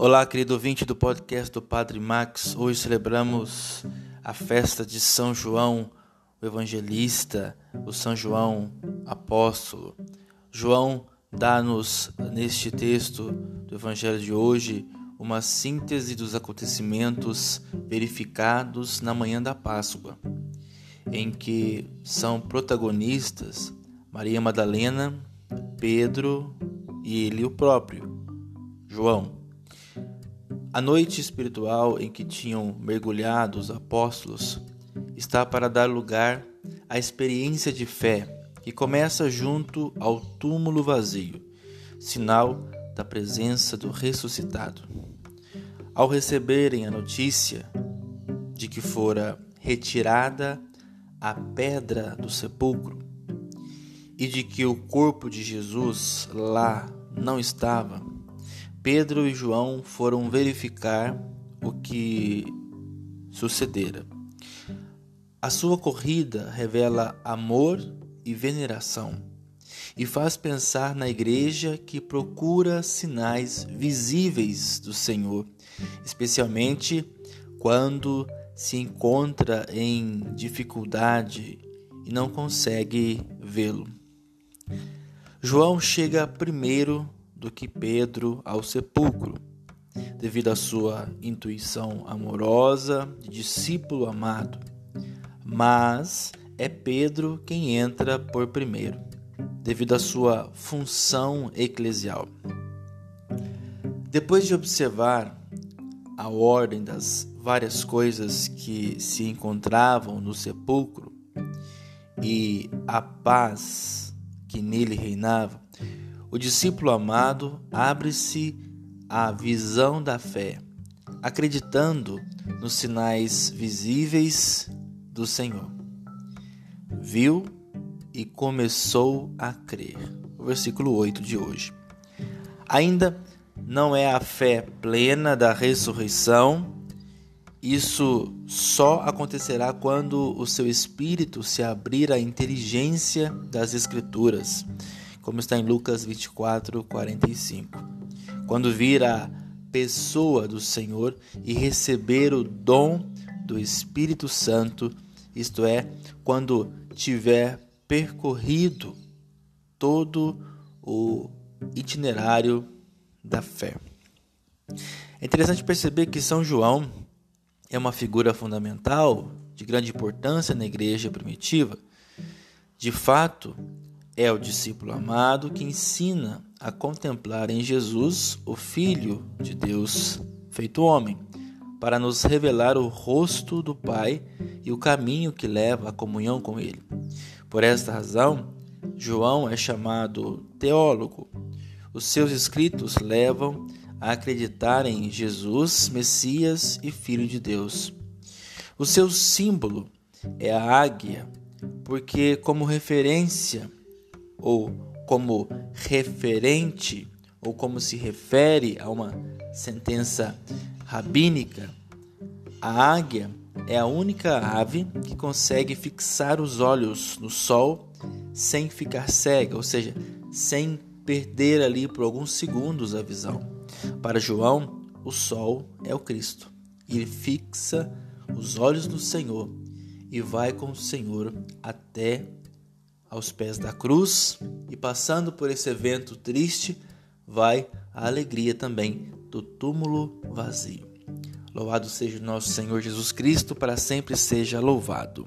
Olá, querido ouvinte do podcast do Padre Max. Hoje celebramos a festa de São João, o evangelista, o São João apóstolo. João dá-nos neste texto do evangelho de hoje uma síntese dos acontecimentos verificados na manhã da Páscoa, em que são protagonistas Maria Madalena, Pedro e ele o próprio, João. A noite espiritual em que tinham mergulhado os apóstolos está para dar lugar à experiência de fé que começa junto ao túmulo vazio, sinal da presença do ressuscitado. Ao receberem a notícia de que fora retirada a pedra do sepulcro e de que o corpo de Jesus lá não estava, Pedro e João foram verificar o que sucedera. A sua corrida revela amor e veneração e faz pensar na igreja que procura sinais visíveis do Senhor, especialmente quando se encontra em dificuldade e não consegue vê-lo. João chega primeiro do que Pedro ao sepulcro, devido à sua intuição amorosa de discípulo amado. Mas é Pedro quem entra por primeiro, devido à sua função eclesial. Depois de observar a ordem das várias coisas que se encontravam no sepulcro e a paz que nele reinava, o discípulo amado abre-se à visão da fé, acreditando nos sinais visíveis do Senhor. Viu e começou a crer. O versículo 8 de hoje. Ainda não é a fé plena da ressurreição. Isso só acontecerá quando o seu espírito se abrir à inteligência das Escrituras como está em Lucas 24, 45. Quando vir a pessoa do Senhor e receber o dom do Espírito Santo, isto é, quando tiver percorrido todo o itinerário da fé. É interessante perceber que São João é uma figura fundamental, de grande importância na igreja primitiva. De fato, é o discípulo amado que ensina a contemplar em Jesus o Filho de Deus feito homem, para nos revelar o rosto do Pai e o caminho que leva à comunhão com Ele. Por esta razão, João é chamado teólogo. Os seus escritos levam a acreditar em Jesus, Messias e Filho de Deus. O seu símbolo é a águia, porque, como referência ou como referente ou como se refere a uma sentença rabínica, a águia é a única ave que consegue fixar os olhos no sol sem ficar cega, ou seja, sem perder ali por alguns segundos a visão. Para João, o sol é o Cristo. Ele fixa os olhos no Senhor e vai com o Senhor até aos pés da cruz e passando por esse evento triste, vai a alegria também do túmulo vazio. Louvado seja o nosso Senhor Jesus Cristo, para sempre seja louvado.